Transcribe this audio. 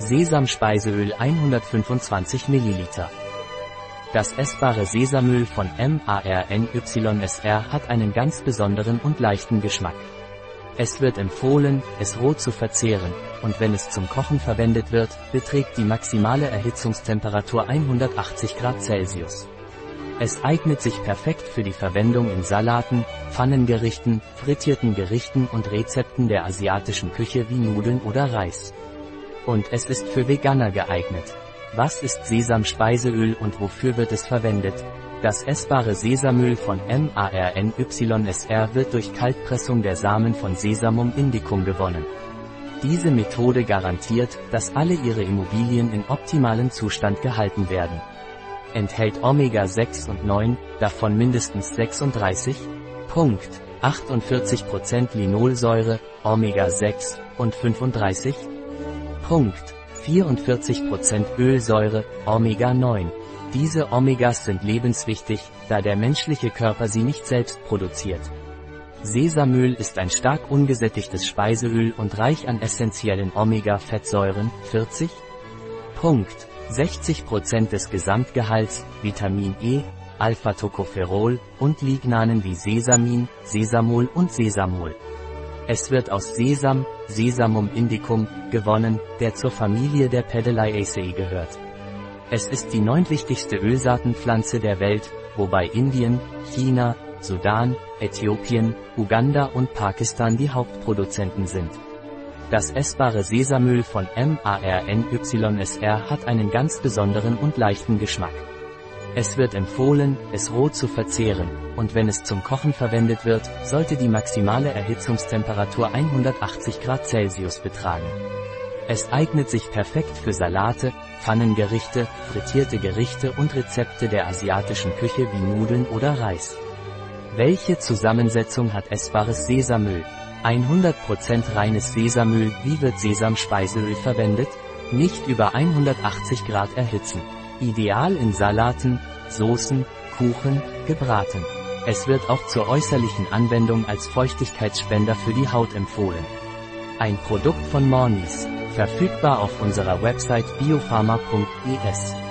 Sesamspeiseöl 125 ml. Das essbare Sesamöl von MARNYSR hat einen ganz besonderen und leichten Geschmack. Es wird empfohlen, es roh zu verzehren, und wenn es zum Kochen verwendet wird, beträgt die maximale Erhitzungstemperatur 180 Grad Celsius. Es eignet sich perfekt für die Verwendung in Salaten, Pfannengerichten, frittierten Gerichten und Rezepten der asiatischen Küche wie Nudeln oder Reis. Und es ist für Veganer geeignet. Was ist Sesamspeiseöl und wofür wird es verwendet? Das essbare Sesamöl von MARNYSR wird durch Kaltpressung der Samen von Sesamum indicum gewonnen. Diese Methode garantiert, dass alle Ihre Immobilien in optimalem Zustand gehalten werden. Enthält Omega-6 und 9, davon mindestens 36? Punkt. 48% Linolsäure, Omega-6 und 35? Punkt. 44% Ölsäure, Omega-9. Diese Omegas sind lebenswichtig, da der menschliche Körper sie nicht selbst produziert. Sesamöl ist ein stark ungesättigtes Speiseöl und reich an essentiellen Omega-Fettsäuren, 40? Punkt. 60% des Gesamtgehalts, Vitamin E, Alpha-Tocopherol und Lignanen wie Sesamin, Sesamol und Sesamol. Es wird aus Sesam, Sesamum indicum, gewonnen, der zur Familie der Pedalaceae gehört. Es ist die neuntwichtigste Ölsaatenpflanze der Welt, wobei Indien, China, Sudan, Äthiopien, Uganda und Pakistan die Hauptproduzenten sind. Das essbare Sesamöl von MARNYSR hat einen ganz besonderen und leichten Geschmack. Es wird empfohlen, es roh zu verzehren, und wenn es zum Kochen verwendet wird, sollte die maximale Erhitzungstemperatur 180 Grad Celsius betragen. Es eignet sich perfekt für Salate, Pfannengerichte, frittierte Gerichte und Rezepte der asiatischen Küche wie Nudeln oder Reis. Welche Zusammensetzung hat essbares Sesamöl? 100% reines Sesamöl, wie wird Sesamspeiseöl verwendet? Nicht über 180 Grad erhitzen. Ideal in Salaten, Soßen, Kuchen, gebraten. Es wird auch zur äußerlichen Anwendung als Feuchtigkeitsspender für die Haut empfohlen. Ein Produkt von Mornis, verfügbar auf unserer Website biopharma.es.